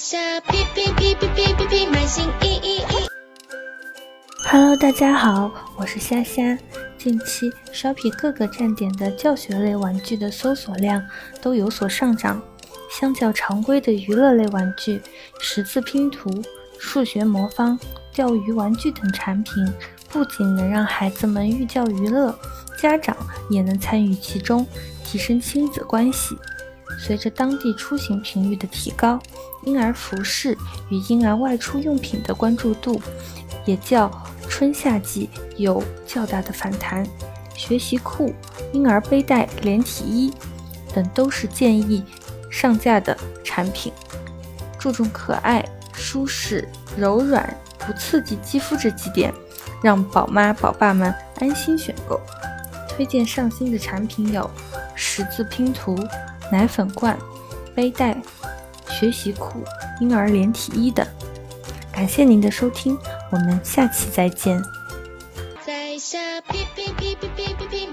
下哔哔哔哔哔哔哔，满心意意意。Hello，大家好，我是虾虾。近期 Shopee 各个站点的教学类玩具的搜索量都有所上涨，相较常规的娱乐类玩具，识字拼图、数学魔方、钓鱼玩具等产品，不仅能让孩子们寓教于乐，家长也能参与其中，提升亲子关系。随着当地出行频率的提高，婴儿服饰与婴儿外出用品的关注度也较春夏季有较大的反弹。学习裤、婴儿背带、连体衣等都是建议上架的产品，注重可爱、舒适、柔软、不刺激肌肤这几点，让宝妈宝爸们安心选购。推荐上新的产品有十字拼图。奶粉罐、背带、学习裤、婴儿连体衣等。感谢您的收听，我们下期再见。在下哔哔哔哔哔哔哔，